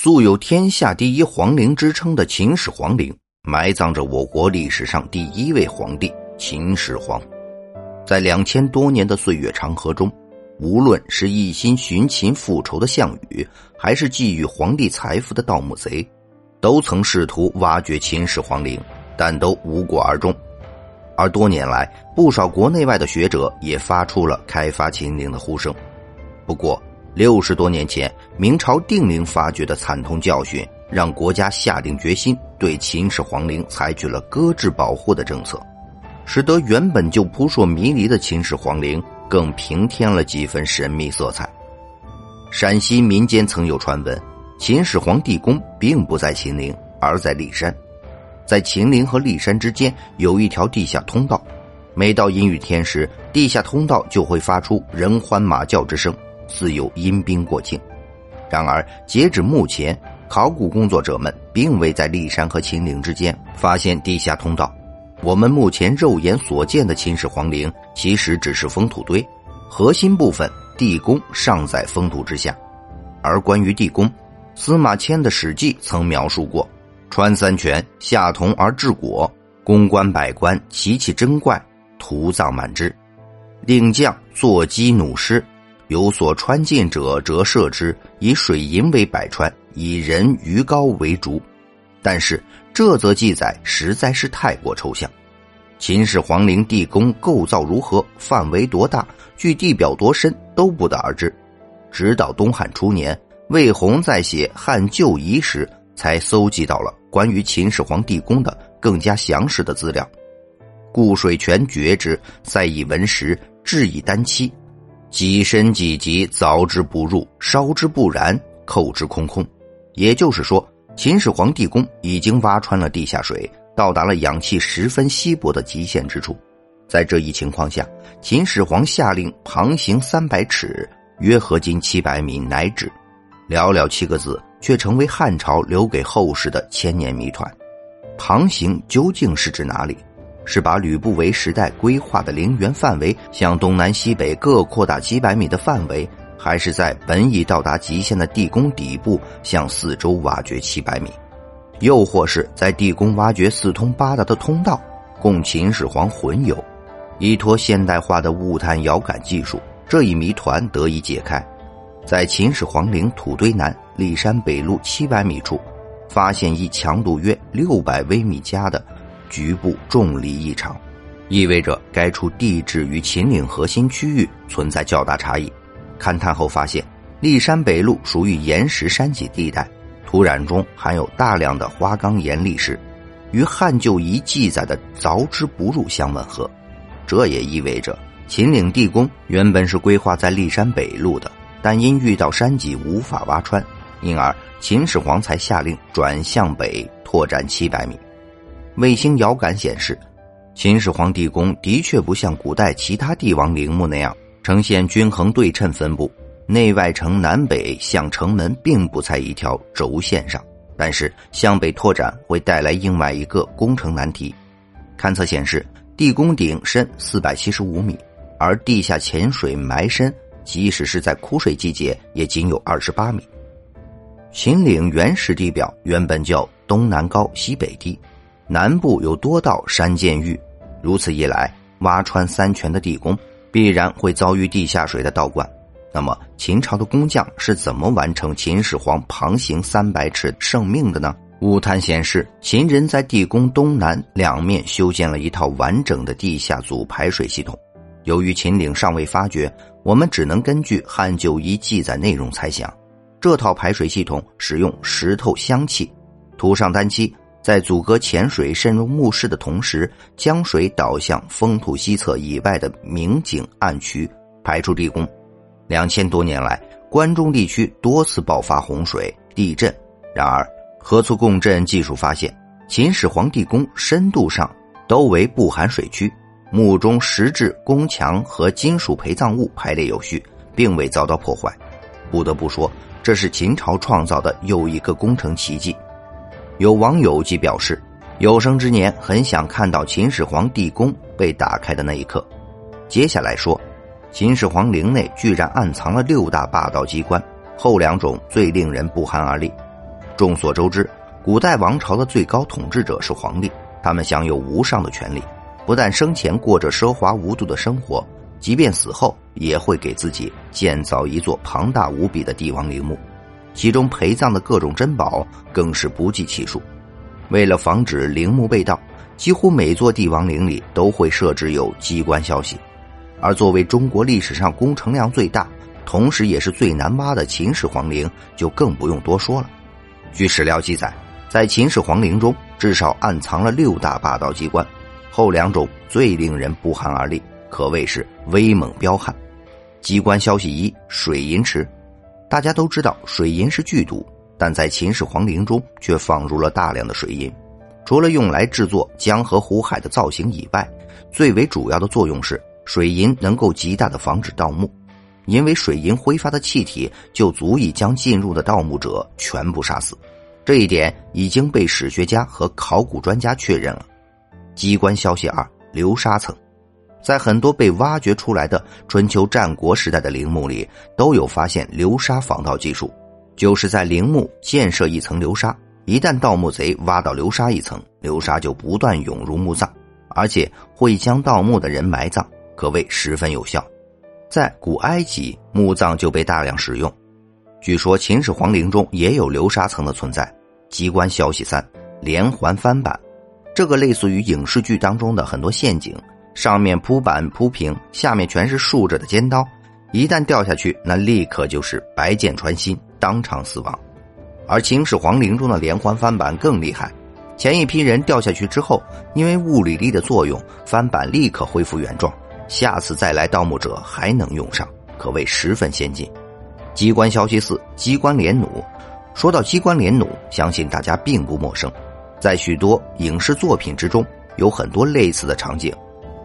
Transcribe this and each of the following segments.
素有“天下第一皇陵”之称的秦始皇陵，埋葬着我国历史上第一位皇帝秦始皇。在两千多年的岁月长河中，无论是一心寻秦复仇的项羽，还是觊觎皇帝财富的盗墓贼，都曾试图挖掘秦始皇陵，但都无果而终。而多年来，不少国内外的学者也发出了开发秦陵的呼声。不过，六十多年前，明朝定陵发掘的惨痛教训，让国家下定决心对秦始皇陵采取了搁置保护的政策，使得原本就扑朔迷离的秦始皇陵更平添了几分神秘色彩。陕西民间曾有传闻，秦始皇地宫并不在秦陵，而在骊山。在秦陵和骊山之间有一条地下通道，每到阴雨天时，地下通道就会发出人欢马叫之声，似有阴兵过境。然而，截止目前，考古工作者们并未在骊山和秦陵之间发现地下通道。我们目前肉眼所见的秦始皇陵，其实只是封土堆，核心部分地宫尚在封土之下。而关于地宫，司马迁的《史记》曾描述过。穿三泉，下铜而治果，宫官百官奇奇珍怪，图葬满之。令将坐击弩师，有所穿进者，折射之，以水银为百川，以人鱼膏为竹。但是这则记载实在是太过抽象。秦始皇陵地宫构造如何，范围多大，距地表多深，都不得而知。直到东汉初年，魏宏在写《汉旧遗》时。才搜集到了关于秦始皇地宫的更加详实的资料。故水泉绝之，塞以文石，置以丹漆，几深几级，凿之不入，烧之不燃，扣之空空。也就是说，秦始皇地宫已经挖穿了地下水，到达了氧气十分稀薄的极限之处。在这一情况下，秦始皇下令旁行三百尺，约合金七百米，乃止。寥寥七个字。却成为汉朝留给后世的千年谜团。旁行究竟是指哪里？是把吕不韦时代规划的陵园范围向东南西北各扩大几百米的范围，还是在本已到达极限的地宫底部向四周挖掘七百米？又或是在地宫挖掘四通八达的通道，供秦始皇魂游？依托现代化的物探遥感技术，这一谜团得以解开。在秦始皇陵土堆南骊山北麓七百米处，发现一强度约六百微米加的局部重力异常，意味着该处地质与秦岭核心区域存在较大差异。勘探后发现，骊山北麓属于岩石山脊地带，土壤中含有大量的花岗岩砾石，与汉旧遗记载的凿之不入相吻合。这也意味着秦岭地宫原本是规划在骊山北麓的。但因遇到山脊无法挖穿，因而秦始皇才下令转向北拓展七百米。卫星遥感显示，秦始皇地宫的确不像古代其他帝王陵墓那样呈现均衡对称分布，内外城南北向城门并不在一条轴线上。但是向北拓展会带来另外一个工程难题。勘测显示，地宫顶深四百七十五米，而地下潜水埋深。即使是在枯水季节，也仅有二十八米。秦岭原始地表原本叫东南高西北低，南部有多道山涧峪，如此一来，挖穿三泉的地宫必然会遭遇地下水的倒灌。那么，秦朝的工匠是怎么完成秦始皇旁行三百尺圣命的呢？物探显示，秦人在地宫东南两面修建了一套完整的地下组排水系统。由于秦岭尚未发掘，我们只能根据汉旧遗记载内容猜想，这套排水系统使用石头镶砌，涂上丹漆，在阻隔潜水渗入墓室的同时，将水导向封土西侧以外的明井暗渠，排出地宫。两千多年来，关中地区多次爆发洪水、地震，然而核磁共振技术发现，秦始皇地宫深度上都为不含水区。墓中石质宫墙和金属陪葬物排列有序，并未遭到破坏。不得不说，这是秦朝创造的又一个工程奇迹。有网友即表示，有生之年很想看到秦始皇地宫被打开的那一刻。接下来说，秦始皇陵内居然暗藏了六大霸道机关，后两种最令人不寒而栗。众所周知，古代王朝的最高统治者是皇帝，他们享有无上的权利，不但生前过着奢华无度的生活，即便死后也会给自己建造一座庞大无比的帝王陵墓，其中陪葬的各种珍宝更是不计其数。为了防止陵墓被盗，几乎每座帝王陵里都会设置有机关消息。而作为中国历史上工程量最大，同时也是最难挖的秦始皇陵，就更不用多说了。据史料记载，在秦始皇陵中至少暗藏了六大霸道机关，后两种最令人不寒而栗，可谓是威猛彪悍。机关消息一：水银池。大家都知道水银是剧毒，但在秦始皇陵中却放入了大量的水银，除了用来制作江河湖海的造型以外，最为主要的作用是水银能够极大的防止盗墓。因为水银挥发的气体就足以将进入的盗墓者全部杀死，这一点已经被史学家和考古专家确认了。机关消息二：流沙层，在很多被挖掘出来的春秋战国时代的陵墓里，都有发现流沙防盗技术，就是在陵墓建设一层流沙，一旦盗墓贼挖到流沙一层，流沙就不断涌入墓葬，而且会将盗墓的人埋葬，可谓十分有效。在古埃及，墓葬就被大量使用。据说秦始皇陵中也有流沙层的存在。机关消息三：连环翻版，这个类似于影视剧当中的很多陷阱，上面铺板铺平，下面全是竖着的尖刀，一旦掉下去，那立刻就是白箭穿心，当场死亡。而秦始皇陵中的连环翻板更厉害，前一批人掉下去之后，因为物理力的作用，翻板立刻恢复原状。下次再来盗墓者还能用上，可谓十分先进。机关消息四：机关连弩。说到机关连弩，相信大家并不陌生，在许多影视作品之中有很多类似的场景。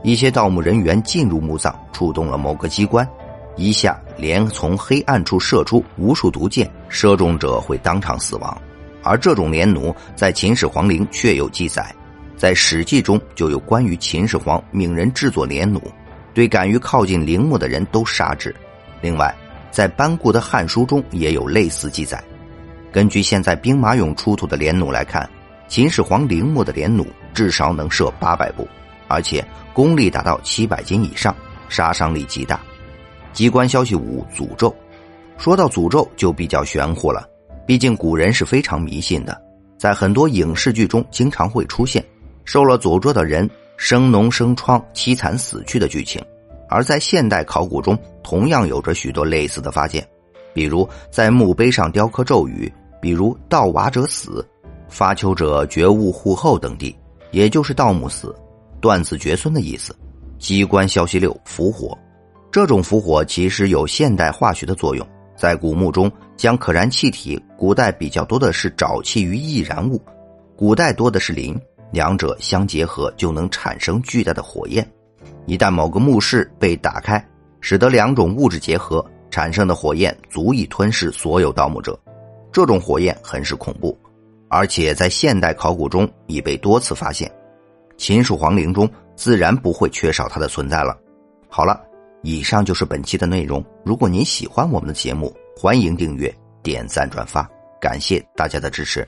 一些盗墓人员进入墓葬，触动了某个机关，一下连从黑暗处射出无数毒箭，射中者会当场死亡。而这种连弩在秦始皇陵确有记载，在《史记》中就有关于秦始皇命人制作连弩。对敢于靠近陵墓的人都杀之。另外，在班固的《汉书》中也有类似记载。根据现在兵马俑出土的连弩来看，秦始皇陵墓的连弩至少能射八百步，而且功力达到七百斤以上，杀伤力极大。机关消息五：诅咒。说到诅咒就比较玄乎了，毕竟古人是非常迷信的，在很多影视剧中经常会出现受了诅咒的人。生脓生疮、凄惨死去的剧情，而在现代考古中，同样有着许多类似的发现，比如在墓碑上雕刻咒语，比如“盗瓦者死，发丘者绝物护后”等地，也就是盗墓死、断子绝孙的意思。机关消息六：伏火。这种伏火其实有现代化学的作用，在古墓中将可燃气体，古代比较多的是沼气与易燃物，古代多的是磷。两者相结合就能产生巨大的火焰，一旦某个墓室被打开，使得两种物质结合产生的火焰足以吞噬所有盗墓者。这种火焰很是恐怖，而且在现代考古中已被多次发现。秦始皇陵中自然不会缺少它的存在了。好了，以上就是本期的内容。如果您喜欢我们的节目，欢迎订阅、点赞、转发，感谢大家的支持。